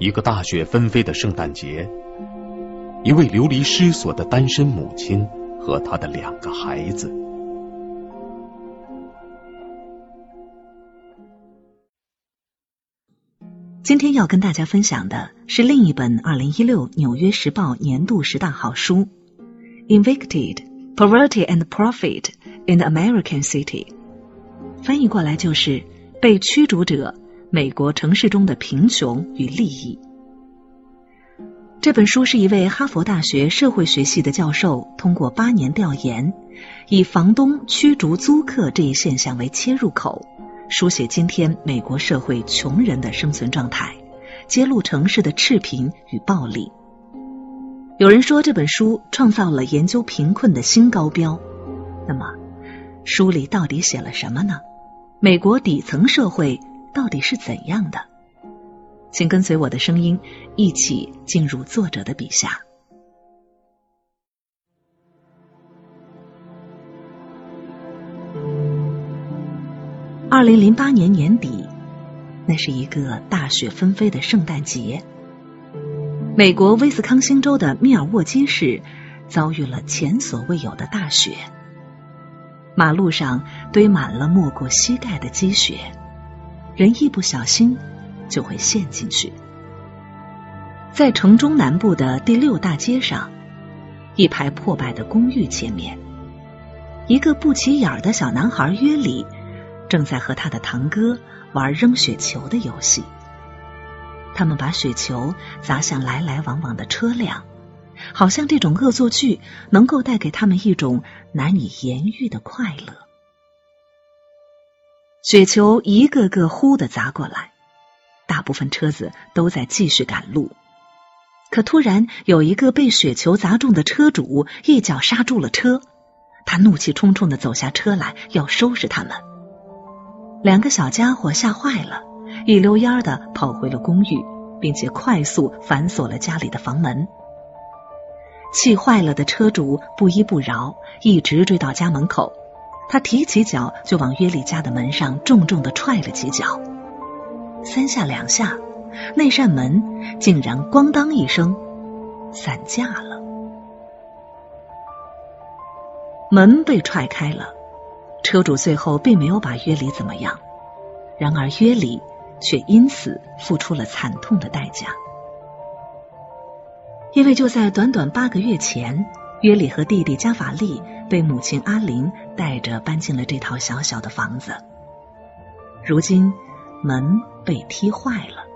一个大雪纷飞的圣诞节，一位流离失所的单身母亲和她的两个孩子。今天要跟大家分享的是另一本二零一六《纽约时报》年度十大好书，《Evicted: Poverty and Profit in the American City》，翻译过来就是“被驱逐者：美国城市中的贫穷与利益”。这本书是一位哈佛大学社会学系的教授通过八年调研，以房东驱逐租客这一现象为切入口。书写今天美国社会穷人的生存状态，揭露城市的赤贫与暴力。有人说这本书创造了研究贫困的新高标。那么，书里到底写了什么呢？美国底层社会到底是怎样的？请跟随我的声音，一起进入作者的笔下。二零零八年年底，那是一个大雪纷飞的圣诞节。美国威斯康星州的密尔沃基市遭遇了前所未有的大雪，马路上堆满了没过膝盖的积雪，人一不小心就会陷进去。在城中南部的第六大街上，一排破败的公寓前面，一个不起眼的小男孩约里。正在和他的堂哥玩扔雪球的游戏，他们把雪球砸向来来往往的车辆，好像这种恶作剧能够带给他们一种难以言喻的快乐。雪球一个个呼的砸过来，大部分车子都在继续赶路，可突然有一个被雪球砸中的车主一脚刹住了车，他怒气冲冲的走下车来要收拾他们。两个小家伙吓坏了，一溜烟的跑回了公寓，并且快速反锁了家里的房门。气坏了的车主不依不饶，一直追到家门口。他提起脚就往约里家的门上重重的踹了几脚，三下两下，那扇门竟然咣当一声散架了。门被踹开了。车主最后并没有把约里怎么样，然而约里却因此付出了惨痛的代价，因为就在短短八个月前，约里和弟弟加法利被母亲阿林带着搬进了这套小小的房子。如今门被踢坏了，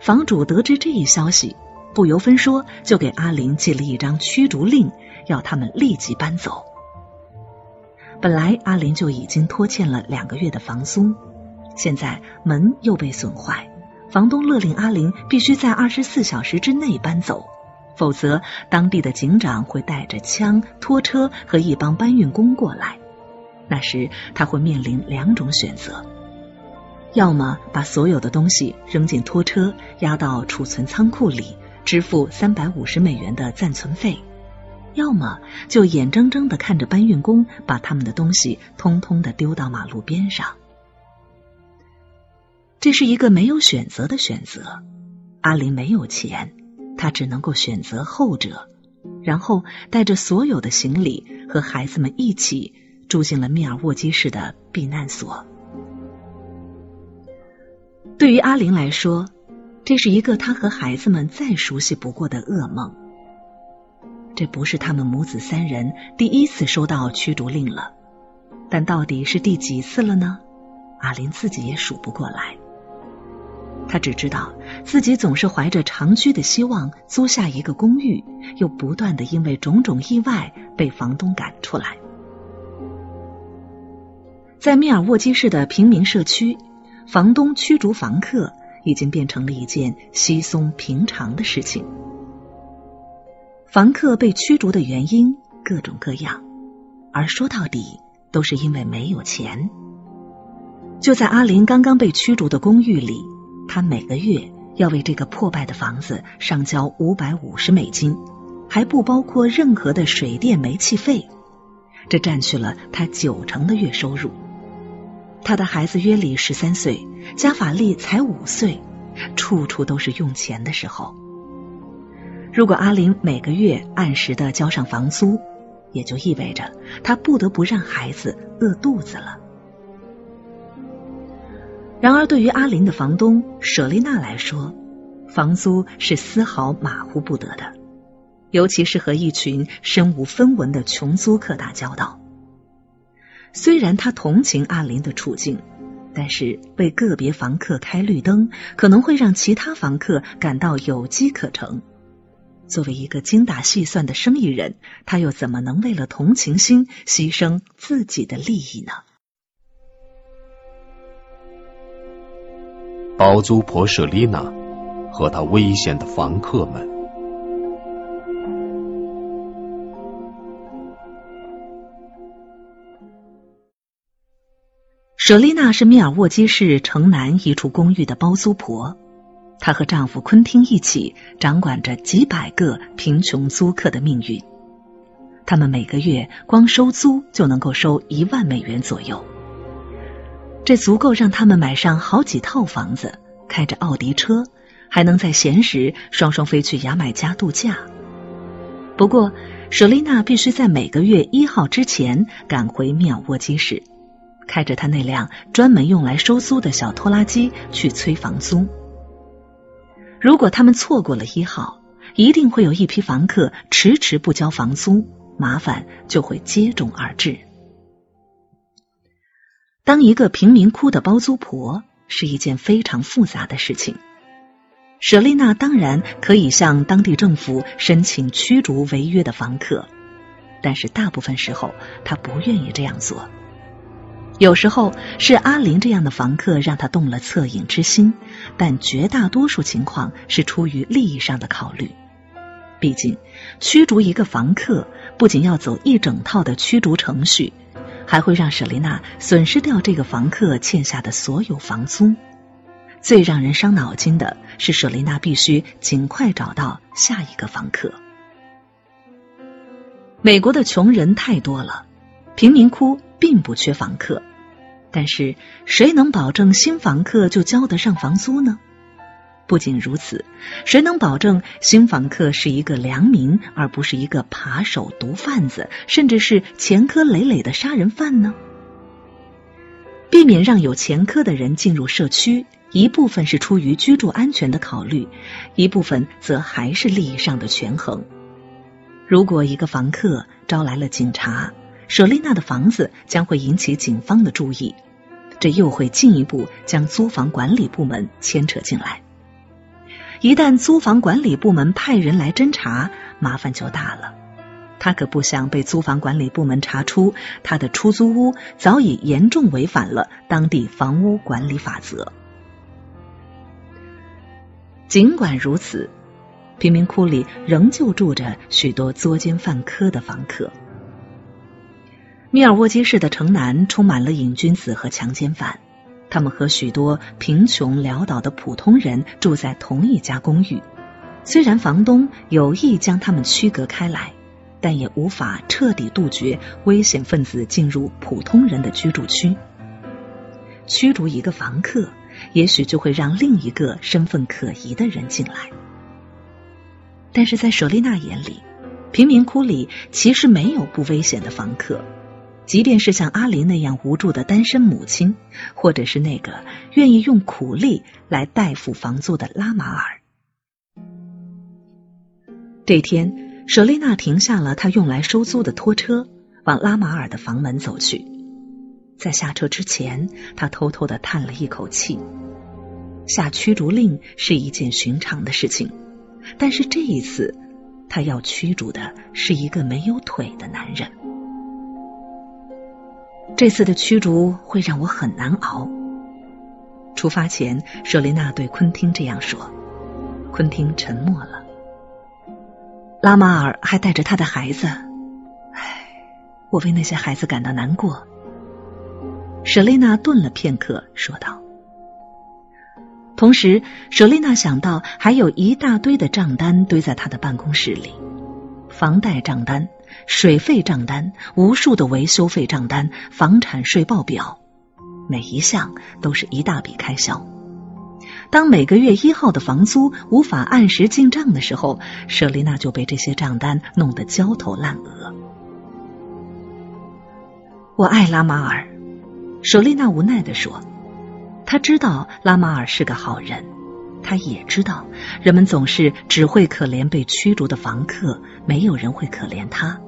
房主得知这一消息，不由分说就给阿林寄了一张驱逐令，要他们立即搬走。本来阿林就已经拖欠了两个月的房租，现在门又被损坏，房东勒令阿林必须在二十四小时之内搬走，否则当地的警长会带着枪、拖车和一帮搬运工过来。那时他会面临两种选择：要么把所有的东西扔进拖车，压到储存仓库里，支付三百五十美元的暂存费。要么就眼睁睁的看着搬运工把他们的东西通通的丢到马路边上，这是一个没有选择的选择。阿林没有钱，他只能够选择后者，然后带着所有的行李和孩子们一起住进了密尔沃基市的避难所。对于阿林来说，这是一个他和孩子们再熟悉不过的噩梦。这不是他们母子三人第一次收到驱逐令了，但到底是第几次了呢？阿林自己也数不过来。他只知道自己总是怀着长居的希望租下一个公寓，又不断的因为种种意外被房东赶出来。在密尔沃基市的平民社区，房东驱逐房客已经变成了一件稀松平常的事情。房客被驱逐的原因各种各样，而说到底都是因为没有钱。就在阿林刚刚被驱逐的公寓里，他每个月要为这个破败的房子上交五百五十美金，还不包括任何的水电煤气费，这占去了他九成的月收入。他的孩子约里十三岁，加法利才五岁，处处都是用钱的时候。如果阿林每个月按时的交上房租，也就意味着他不得不让孩子饿肚子了。然而，对于阿林的房东舍丽娜来说，房租是丝毫马虎不得的，尤其是和一群身无分文的穷租客打交道。虽然他同情阿林的处境，但是为个别房客开绿灯，可能会让其他房客感到有机可乘。作为一个精打细算的生意人，他又怎么能为了同情心牺牲自己的利益呢？包租婆舍丽娜和她危险的房客们。舍丽娜是密尔沃基市城南一处公寓的包租婆。她和丈夫昆汀一起掌管着几百个贫穷租客的命运。他们每个月光收租就能够收一万美元左右，这足够让他们买上好几套房子，开着奥迪车，还能在闲时双双飞去牙买加度假。不过，舍丽娜必须在每个月一号之前赶回妙沃基市，开着她那辆专门用来收租的小拖拉机去催房租。如果他们错过了一号，一定会有一批房客迟迟不交房租，麻烦就会接踵而至。当一个贫民窟的包租婆是一件非常复杂的事情。舍丽娜当然可以向当地政府申请驱逐违约的房客，但是大部分时候她不愿意这样做。有时候是阿林这样的房客让他动了恻隐之心，但绝大多数情况是出于利益上的考虑。毕竟，驱逐一个房客不仅要走一整套的驱逐程序，还会让舍丽娜损失掉这个房客欠下的所有房租。最让人伤脑筋的是，舍丽娜必须尽快找到下一个房客。美国的穷人太多了，贫民窟。并不缺房客，但是谁能保证新房客就交得上房租呢？不仅如此，谁能保证新房客是一个良民，而不是一个扒手、毒贩子，甚至是前科累累的杀人犯呢？避免让有前科的人进入社区，一部分是出于居住安全的考虑，一部分则还是利益上的权衡。如果一个房客招来了警察，舍丽娜的房子将会引起警方的注意，这又会进一步将租房管理部门牵扯进来。一旦租房管理部门派人来侦查，麻烦就大了。他可不想被租房管理部门查出他的出租屋早已严重违反了当地房屋管理法则。尽管如此，贫民窟里仍旧住着许多作奸犯科的房客。密尔沃基市的城南充满了瘾君子和强奸犯，他们和许多贫穷潦倒的普通人住在同一家公寓。虽然房东有意将他们区隔开来，但也无法彻底杜绝危险分子进入普通人的居住区。驱逐一个房客，也许就会让另一个身份可疑的人进来。但是在舍丽娜眼里，贫民窟里其实没有不危险的房客。即便是像阿林那样无助的单身母亲，或者是那个愿意用苦力来代付房租的拉马尔。这天，舍丽娜停下了她用来收租的拖车，往拉马尔的房门走去。在下车之前，她偷偷的叹了一口气。下驱逐令是一件寻常的事情，但是这一次，她要驱逐的是一个没有腿的男人。这次的驱逐会让我很难熬。出发前，舍丽娜对昆汀这样说。昆汀沉默了。拉马尔还带着他的孩子。唉，我为那些孩子感到难过。舍丽娜顿了片刻，说道。同时，舍丽娜想到还有一大堆的账单堆在她的办公室里，房贷账单。水费账单、无数的维修费账单、房产税报表，每一项都是一大笔开销。当每个月一号的房租无法按时进账的时候，舍丽娜就被这些账单弄得焦头烂额。我爱拉马尔，舍丽娜无奈的说。她知道拉马尔是个好人，他也知道人们总是只会可怜被驱逐的房客，没有人会可怜他。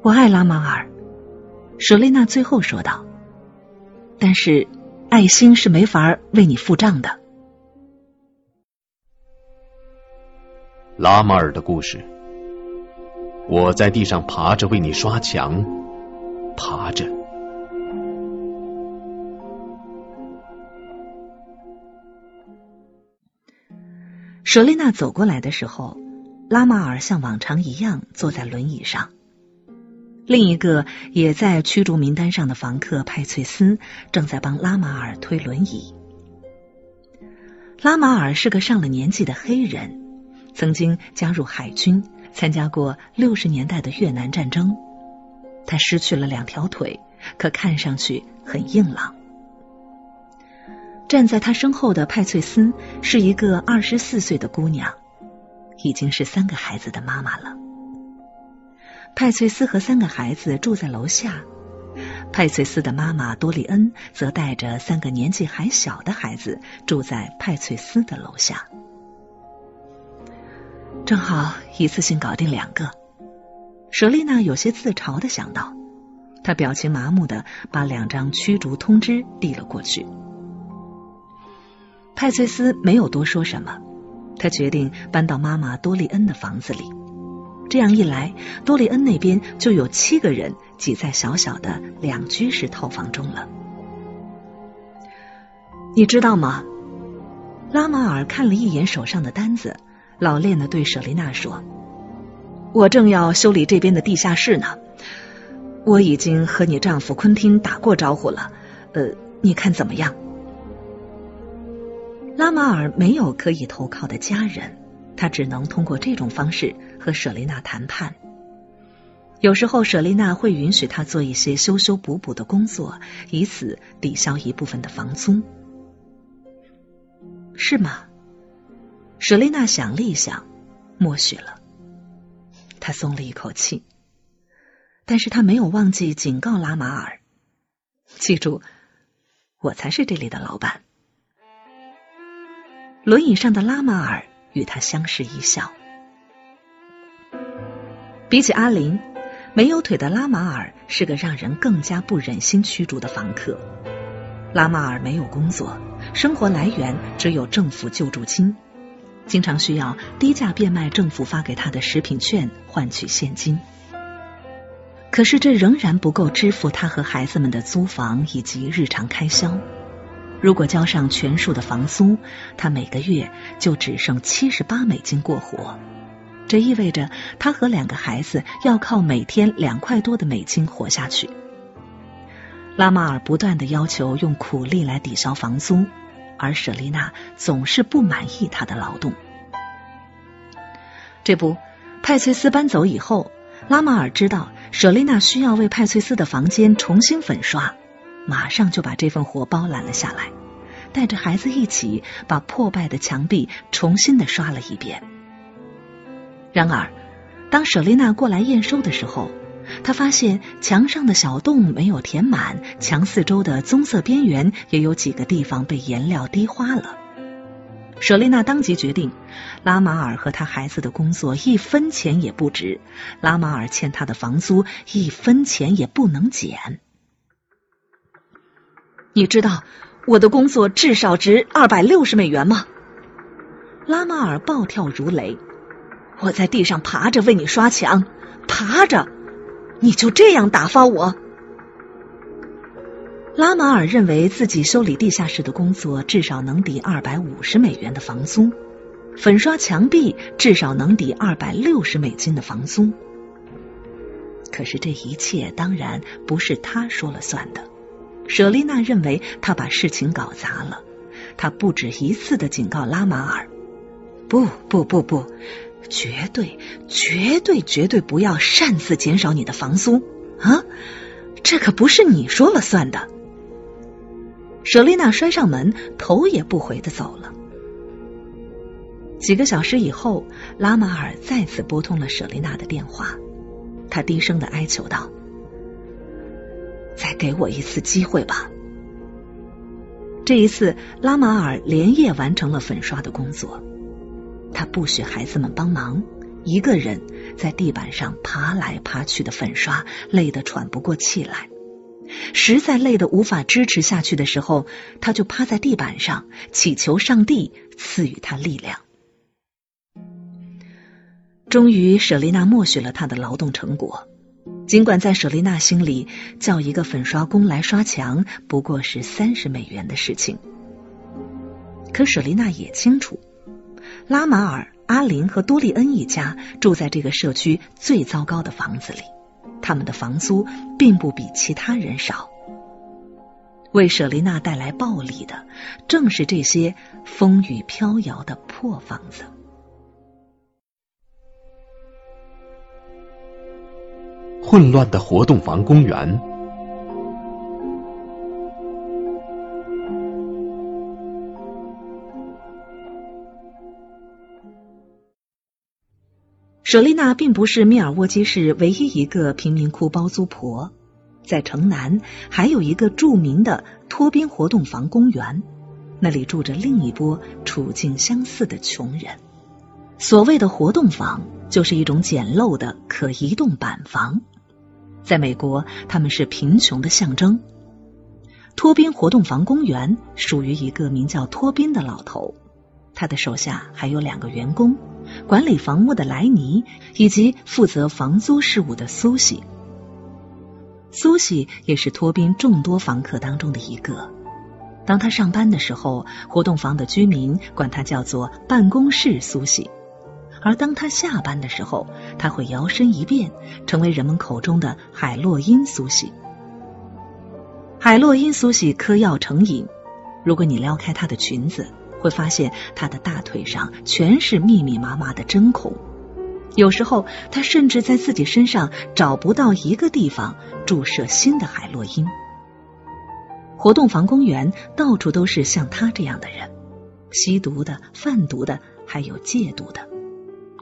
我爱拉马尔，舍丽娜最后说道。但是。爱心是没法为你付账的。拉马尔的故事，我在地上爬着为你刷墙，爬着。舍丽娜走过来的时候，拉马尔像往常一样坐在轮椅上。另一个也在驱逐名单上的房客派翠斯正在帮拉马尔推轮椅。拉马尔是个上了年纪的黑人，曾经加入海军，参加过六十年代的越南战争。他失去了两条腿，可看上去很硬朗。站在他身后的派翠斯是一个二十四岁的姑娘，已经是三个孩子的妈妈了。派翠斯和三个孩子住在楼下，派翠斯的妈妈多利恩则带着三个年纪还小的孩子住在派翠斯的楼下。正好一次性搞定两个，舍丽娜有些自嘲的想到，她表情麻木的把两张驱逐通知递了过去。派翠斯没有多说什么，他决定搬到妈妈多利恩的房子里。这样一来，多利恩那边就有七个人挤在小小的两居室套房中了。你知道吗？拉马尔看了一眼手上的单子，老练的对舍丽娜说：“我正要修理这边的地下室呢。我已经和你丈夫昆汀打过招呼了，呃，你看怎么样？”拉马尔没有可以投靠的家人。他只能通过这种方式和舍丽娜谈判。有时候，舍丽娜会允许他做一些修修补补的工作，以此抵消一部分的房租，是吗？舍丽娜想了一想，默许了。他松了一口气，但是他没有忘记警告拉马尔：“记住，我才是这里的老板。”轮椅上的拉马尔。与他相视一笑。比起阿林，没有腿的拉马尔是个让人更加不忍心驱逐的房客。拉马尔没有工作，生活来源只有政府救助金，经常需要低价变卖政府发给他的食品券换取现金。可是这仍然不够支付他和孩子们的租房以及日常开销。如果交上全数的房租，他每个月就只剩七十八美金过活。这意味着他和两个孩子要靠每天两块多的美金活下去。拉马尔不断的要求用苦力来抵消房租，而舍丽娜总是不满意他的劳动。这不，派翠斯搬走以后，拉马尔知道舍丽娜需要为派翠斯的房间重新粉刷。马上就把这份活包揽了下来，带着孩子一起把破败的墙壁重新的刷了一遍。然而，当舍丽娜过来验收的时候，她发现墙上的小洞没有填满，墙四周的棕色边缘也有几个地方被颜料滴花了。舍丽娜当即决定，拉马尔和他孩子的工作一分钱也不值，拉马尔欠他的房租一分钱也不能减。你知道我的工作至少值二百六十美元吗？拉马尔暴跳如雷。我在地上爬着为你刷墙，爬着，你就这样打发我？拉马尔认为自己修理地下室的工作至少能抵二百五十美元的房租，粉刷墙壁至少能抵二百六十美金的房租。可是这一切当然不是他说了算的。舍丽娜认为他把事情搞砸了，他不止一次的警告拉马尔：“不不不不，绝对绝对绝对不要擅自减少你的房租啊！这可不是你说了算的。”舍丽娜摔上门，头也不回的走了。几个小时以后，拉马尔再次拨通了舍丽娜的电话，他低声的哀求道：“再给我一次机会吧。”这一次，拉马尔连夜完成了粉刷的工作。他不许孩子们帮忙，一个人在地板上爬来爬去的粉刷，累得喘不过气来。实在累得无法支持下去的时候，他就趴在地板上，祈求上帝赐予他力量。终于，舍丽娜默许了他的劳动成果。尽管在舍丽娜心里，叫一个粉刷工来刷墙不过是三十美元的事情，可舍丽娜也清楚，拉马尔、阿林和多利恩一家住在这个社区最糟糕的房子里。他们的房租并不比其他人少，为舍丽娜带来暴利的正是这些风雨飘摇的破房子。混乱的活动房公园。舍丽娜并不是密尔沃基市唯一一个贫民窟包租婆，在城南还有一个著名的托宾活动房公园，那里住着另一波处境相似的穷人。所谓的活动房，就是一种简陋的可移动板房，在美国，他们是贫穷的象征。托宾活动房公园属于一个名叫托宾的老头，他的手下还有两个员工。管理房屋的莱尼，以及负责房租事务的苏西。苏西也是托宾众多房客当中的一个。当他上班的时候，活动房的居民管他叫做“办公室苏西”；而当他下班的时候，他会摇身一变，成为人们口中的“海洛因苏西”。海洛因苏西嗑药成瘾，如果你撩开他的裙子。会发现他的大腿上全是密密麻麻的针孔，有时候他甚至在自己身上找不到一个地方注射新的海洛因。活动房公园到处都是像他这样的人，吸毒的、贩毒的，还有戒毒的。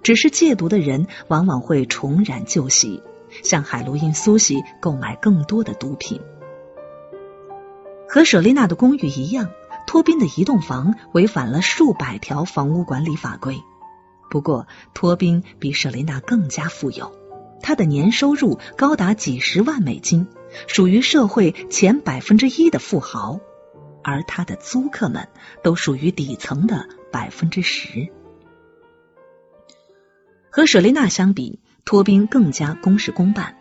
只是戒毒的人往往会重染旧习，向海洛因苏西购买更多的毒品。和舍丽娜的公寓一样。托宾的移动房违反了数百条房屋管理法规。不过，托宾比舍琳娜更加富有，他的年收入高达几十万美金，属于社会前百分之一的富豪。而他的租客们都属于底层的百分之十。和舍琳娜相比，托宾更加公事公办。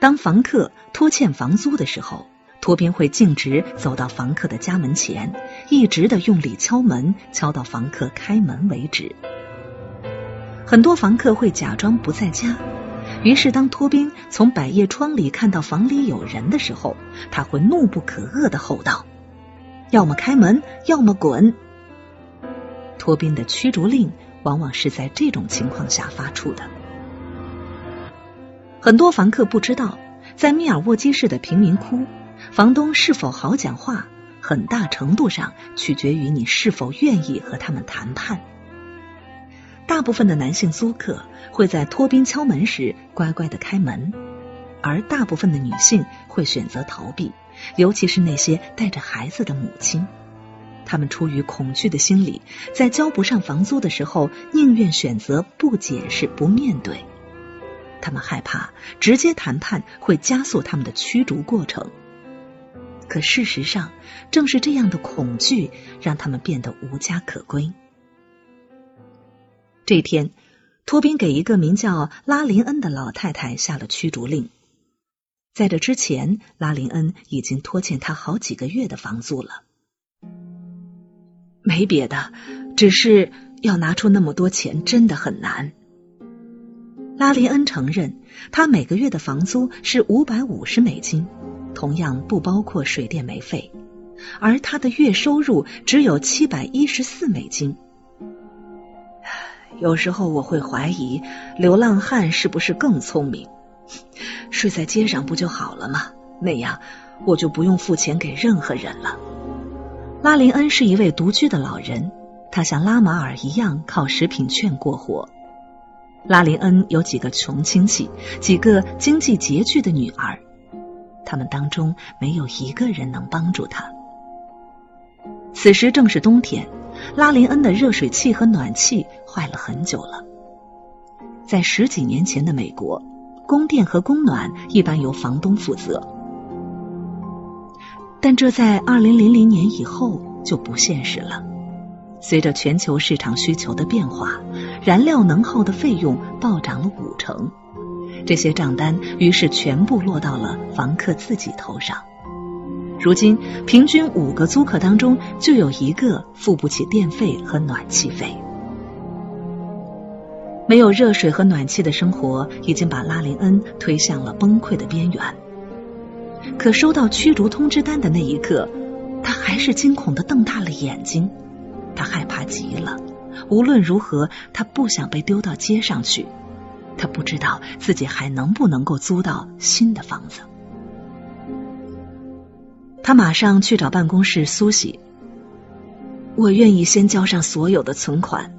当房客拖欠房租的时候。托宾会径直走到房客的家门前，一直的用力敲门，敲到房客开门为止。很多房客会假装不在家，于是当托宾从百叶窗里看到房里有人的时候，他会怒不可遏的吼道：“要么开门，要么滚！”托宾的驱逐令往往是在这种情况下发出的。很多房客不知道，在密尔沃基市的贫民窟。房东是否好讲话，很大程度上取决于你是否愿意和他们谈判。大部分的男性租客会在托宾敲门时乖乖的开门，而大部分的女性会选择逃避，尤其是那些带着孩子的母亲。他们出于恐惧的心理，在交不上房租的时候，宁愿选择不解释、不面对。他们害怕直接谈判会加速他们的驱逐过程。可事实上，正是这样的恐惧让他们变得无家可归。这天，托宾给一个名叫拉林恩的老太太下了驱逐令。在这之前，拉林恩已经拖欠他好几个月的房租了。没别的，只是要拿出那么多钱真的很难。拉林恩承认，他每个月的房租是五百五十美金。同样不包括水电煤费，而他的月收入只有七百一十四美金。有时候我会怀疑，流浪汉是不是更聪明？睡在街上不就好了吗？那样我就不用付钱给任何人了。拉林恩是一位独居的老人，他像拉马尔一样靠食品券过活。拉林恩有几个穷亲戚，几个经济拮据的女儿，他们当中没有一个人能帮助他。此时正是冬天，拉林恩的热水器和暖气坏了很久了。在十几年前的美国，供电和供暖一般由房东负责，但这在二零零零年以后就不现实了。随着全球市场需求的变化，燃料能耗的费用暴涨了五成，这些账单于是全部落到了房客自己头上。如今，平均五个租客当中就有一个付不起电费和暖气费。没有热水和暖气的生活已经把拉林恩推向了崩溃的边缘。可收到驱逐通知单的那一刻，他还是惊恐的瞪大了眼睛。他害怕极了，无论如何，他不想被丢到街上去。他不知道自己还能不能够租到新的房子。他马上去找办公室苏西。我愿意先交上所有的存款。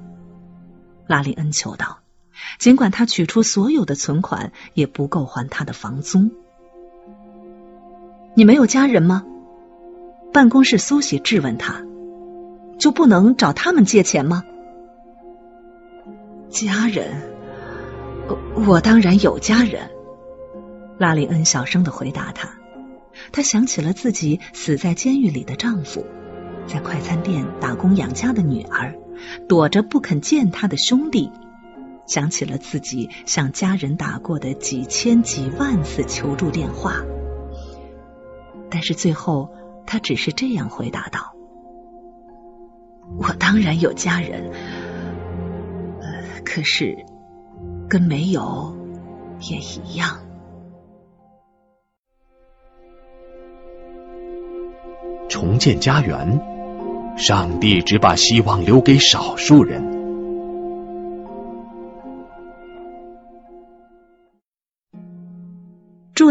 拉里恩求道，尽管他取出所有的存款，也不够还他的房租。你没有家人吗？办公室苏西质问他，就不能找他们借钱吗？家人，我当然有家人。拉里恩小声的回答他，他想起了自己死在监狱里的丈夫，在快餐店打工养家的女儿。躲着不肯见他的兄弟，想起了自己向家人打过的几千几万次求助电话，但是最后他只是这样回答道：“我当然有家人，可是跟没有也一样。”重建家园。上帝只把希望留给少数人。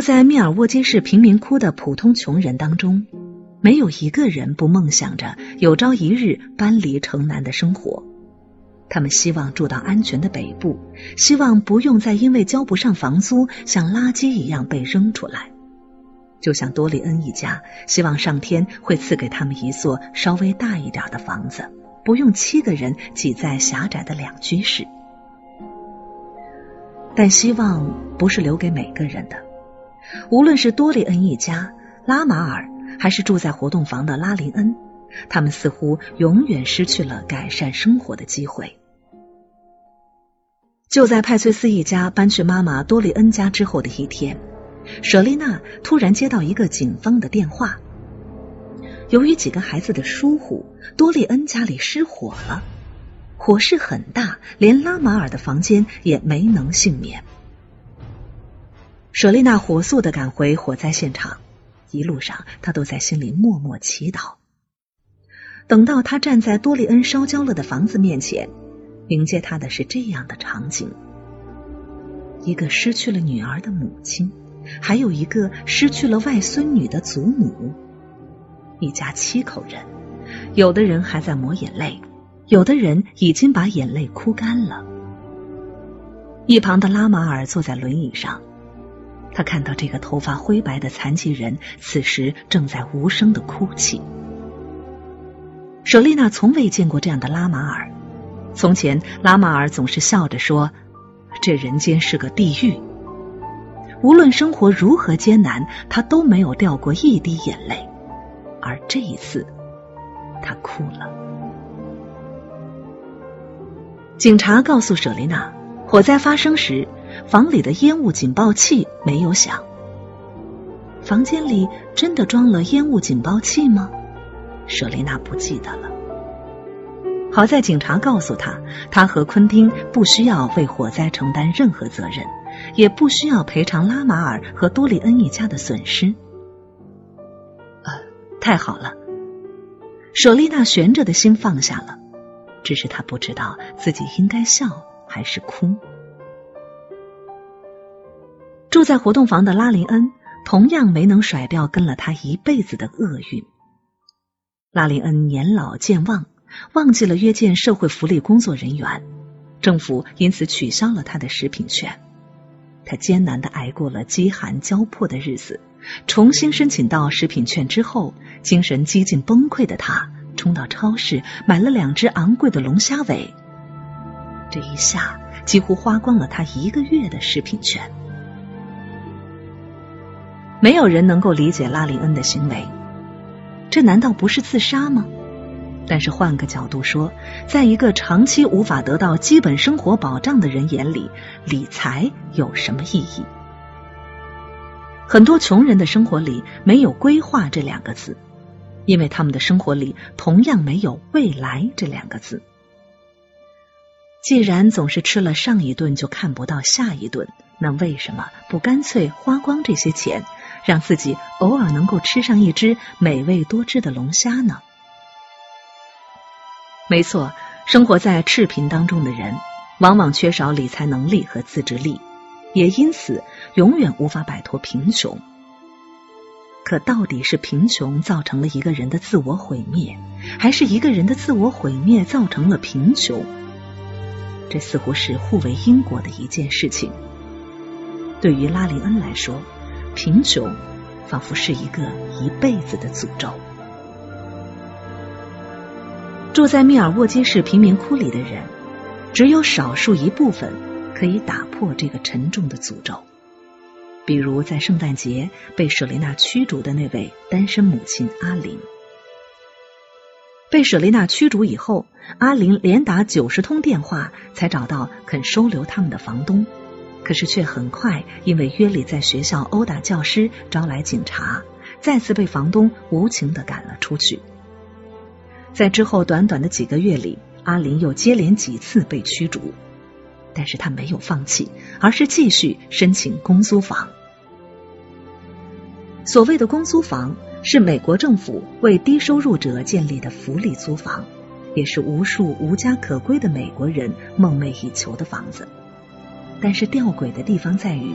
在密尔沃基市贫民窟的普通穷人当中，没有一个人不梦想着有朝一日搬离城南的生活。他们希望住到安全的北部，希望不用再因为交不上房租像垃圾一样被扔出来。就像多利恩一家希望上天会赐给他们一座稍微大一点的房子，不用七个人挤在狭窄的两居室。但希望不是留给每个人的。无论是多利恩一家、拉马尔，还是住在活动房的拉林恩，他们似乎永远失去了改善生活的机会。就在派翠斯一家搬去妈妈多利恩家之后的一天。舍丽娜突然接到一个警方的电话，由于几个孩子的疏忽，多利恩家里失火了，火势很大，连拉马尔的房间也没能幸免。舍丽娜火速的赶回火灾现场，一路上她都在心里默默祈祷。等到她站在多利恩烧焦了的房子面前，迎接她的是这样的场景：一个失去了女儿的母亲。还有一个失去了外孙女的祖母，一家七口人，有的人还在抹眼泪，有的人已经把眼泪哭干了。一旁的拉马尔坐在轮椅上，他看到这个头发灰白的残疾人此时正在无声的哭泣。舍丽娜从未见过这样的拉马尔，从前拉马尔总是笑着说：“这人间是个地狱。”无论生活如何艰难，他都没有掉过一滴眼泪，而这一次，他哭了。警察告诉舍丽娜，火灾发生时，房里的烟雾警报器没有响。房间里真的装了烟雾警报器吗？舍丽娜不记得了。好在警察告诉他，他和昆汀不需要为火灾承担任何责任。也不需要赔偿拉马尔和多利恩一家的损失。呃，太好了，舍丽娜悬着的心放下了，只是她不知道自己应该笑还是哭。住在活动房的拉林恩同样没能甩掉跟了他一辈子的厄运。拉林恩年老健忘，忘记了约见社会福利工作人员，政府因此取消了他的食品券。他艰难的挨过了饥寒交迫的日子，重新申请到食品券之后，精神几近崩溃的他冲到超市买了两只昂贵的龙虾尾。这一下几乎花光了他一个月的食品券。没有人能够理解拉里恩的行为，这难道不是自杀吗？但是换个角度说，在一个长期无法得到基本生活保障的人眼里，理财有什么意义？很多穷人的生活里没有“规划”这两个字，因为他们的生活里同样没有“未来”这两个字。既然总是吃了上一顿就看不到下一顿，那为什么不干脆花光这些钱，让自己偶尔能够吃上一只美味多汁的龙虾呢？没错，生活在赤贫当中的人，往往缺少理财能力和自制力，也因此永远无法摆脱贫穷。可到底是贫穷造成了一个人的自我毁灭，还是一个人的自我毁灭造成了贫穷？这似乎是互为因果的一件事情。对于拉林恩来说，贫穷仿佛是一个一辈子的诅咒。住在密尔沃基市贫民窟里的人，只有少数一部分可以打破这个沉重的诅咒。比如，在圣诞节被舍丽娜驱逐的那位单身母亲阿林。被舍丽娜驱逐以后，阿林连打九十通电话才找到肯收留他们的房东，可是却很快因为约里在学校殴打教师，招来警察，再次被房东无情的赶了出去。在之后短短的几个月里，阿林又接连几次被驱逐，但是他没有放弃，而是继续申请公租房。所谓的公租房是美国政府为低收入者建立的福利租房，也是无数无家可归的美国人梦寐以求的房子。但是吊诡的地方在于，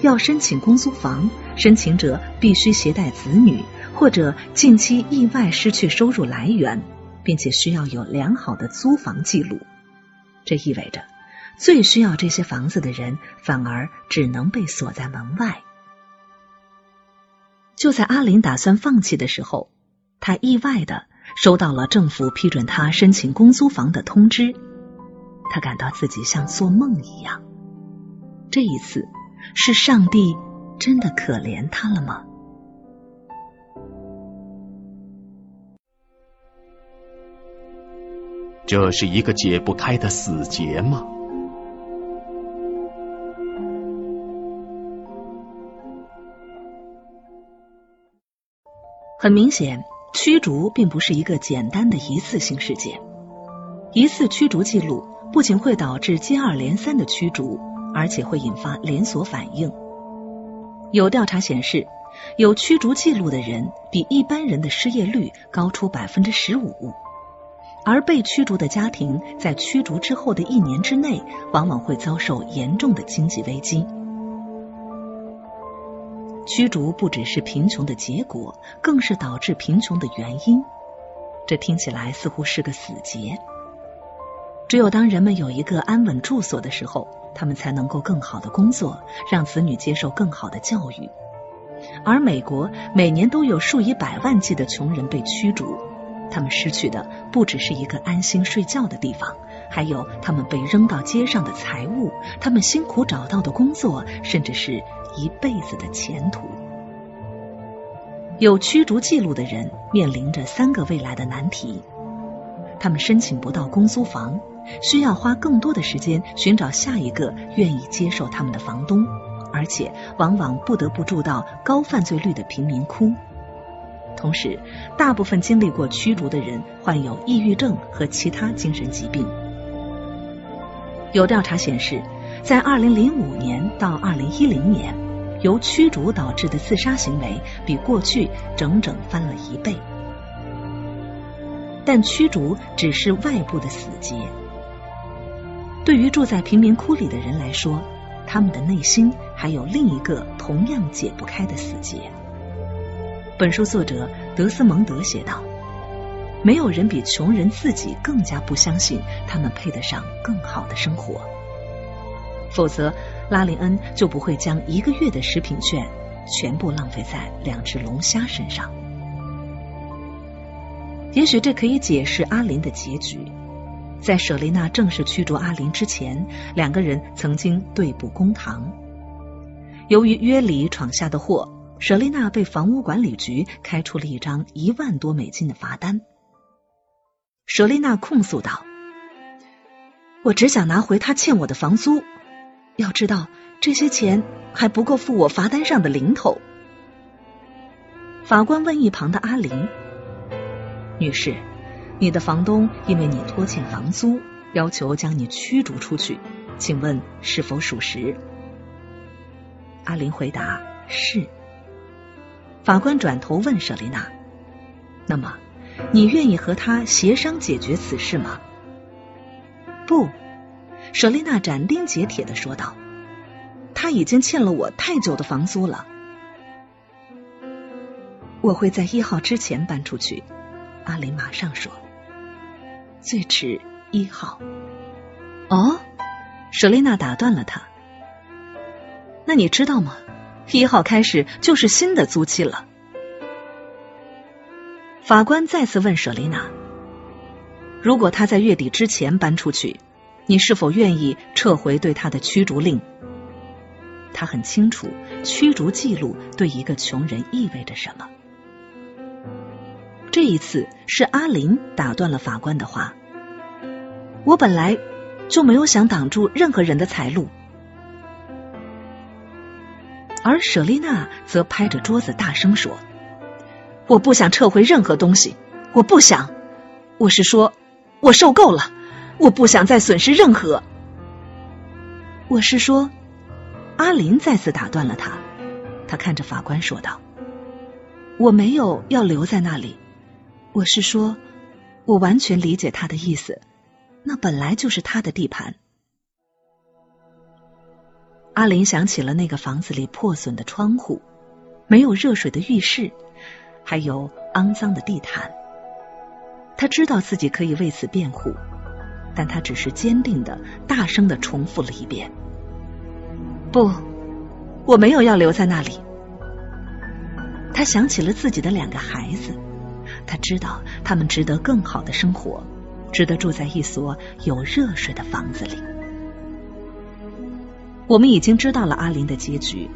要申请公租房，申请者必须携带子女。或者近期意外失去收入来源，并且需要有良好的租房记录，这意味着最需要这些房子的人反而只能被锁在门外。就在阿林打算放弃的时候，他意外的收到了政府批准他申请公租房的通知，他感到自己像做梦一样。这一次，是上帝真的可怜他了吗？这是一个解不开的死结吗？很明显，驱逐并不是一个简单的一次性事件。一次驱逐记录不仅会导致接二连三的驱逐，而且会引发连锁反应。有调查显示，有驱逐记录的人比一般人的失业率高出百分之十五。而被驱逐的家庭在驱逐之后的一年之内，往往会遭受严重的经济危机。驱逐不只是贫穷的结果，更是导致贫穷的原因。这听起来似乎是个死结。只有当人们有一个安稳住所的时候，他们才能够更好的工作，让子女接受更好的教育。而美国每年都有数以百万计的穷人被驱逐。他们失去的不只是一个安心睡觉的地方，还有他们被扔到街上的财物，他们辛苦找到的工作，甚至是一辈子的前途。有驱逐记录的人面临着三个未来的难题：他们申请不到公租房，需要花更多的时间寻找下一个愿意接受他们的房东，而且往往不得不住到高犯罪率的贫民窟。同时，大部分经历过驱逐的人患有抑郁症和其他精神疾病。有调查显示，在2005年到2010年，由驱逐导致的自杀行为比过去整整翻了一倍。但驱逐只是外部的死结，对于住在贫民窟里的人来说，他们的内心还有另一个同样解不开的死结。本书作者德斯蒙德写道：“没有人比穷人自己更加不相信他们配得上更好的生活。否则，拉林恩就不会将一个月的食品券全部浪费在两只龙虾身上。也许这可以解释阿林的结局。在舍丽娜正式驱逐阿林之前，两个人曾经对簿公堂。由于约里闯下的祸，舍丽娜被房屋管理局开出了一张一万多美金的罚单。舍丽娜控诉道：“我只想拿回他欠我的房租。要知道，这些钱还不够付我罚单上的零头。”法官问一旁的阿林：“女士。”你的房东因为你拖欠房租，要求将你驱逐出去，请问是否属实？阿林回答是。法官转头问舍丽娜：“那么，你愿意和他协商解决此事吗？”不，舍丽娜斩钉截铁的说道：“他已经欠了我太久的房租了，我会在一号之前搬出去。”阿林马上说。最迟一号。哦，舍丽娜打断了他。那你知道吗？一号开始就是新的租期了。法官再次问舍丽娜：“如果他在月底之前搬出去，你是否愿意撤回对他的驱逐令？”他很清楚驱逐记录对一个穷人意味着什么。这一次是阿林打断了法官的话。我本来就没有想挡住任何人的财路，而舍丽娜则拍着桌子大声说：“我不想撤回任何东西，我不想，我是说，我受够了，我不想再损失任何。”我是说，阿林再次打断了他，他看着法官说道：“我没有要留在那里。”我是说，我完全理解他的意思，那本来就是他的地盘。阿林想起了那个房子里破损的窗户、没有热水的浴室，还有肮脏的地毯。他知道自己可以为此辩护，但他只是坚定的、大声的重复了一遍：“不，我没有要留在那里。”他想起了自己的两个孩子。他知道他们值得更好的生活，值得住在一所有热水的房子里。我们已经知道了阿林的结局，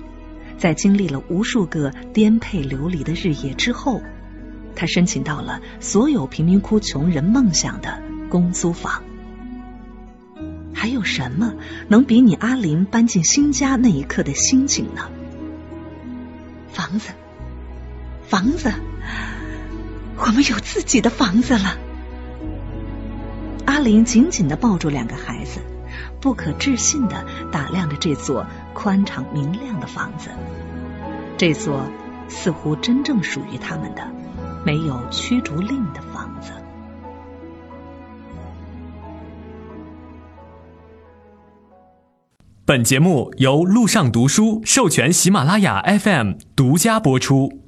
在经历了无数个颠沛流离的日夜之后，他申请到了所有贫民窟穷人梦想的公租房。还有什么能比你阿林搬进新家那一刻的心情呢？房子，房子。我们有自己的房子了。阿林紧紧的抱住两个孩子，不可置信的打量着这座宽敞明亮的房子，这座似乎真正属于他们的、没有驱逐令的房子。本节目由路上读书授权喜马拉雅 FM 独家播出。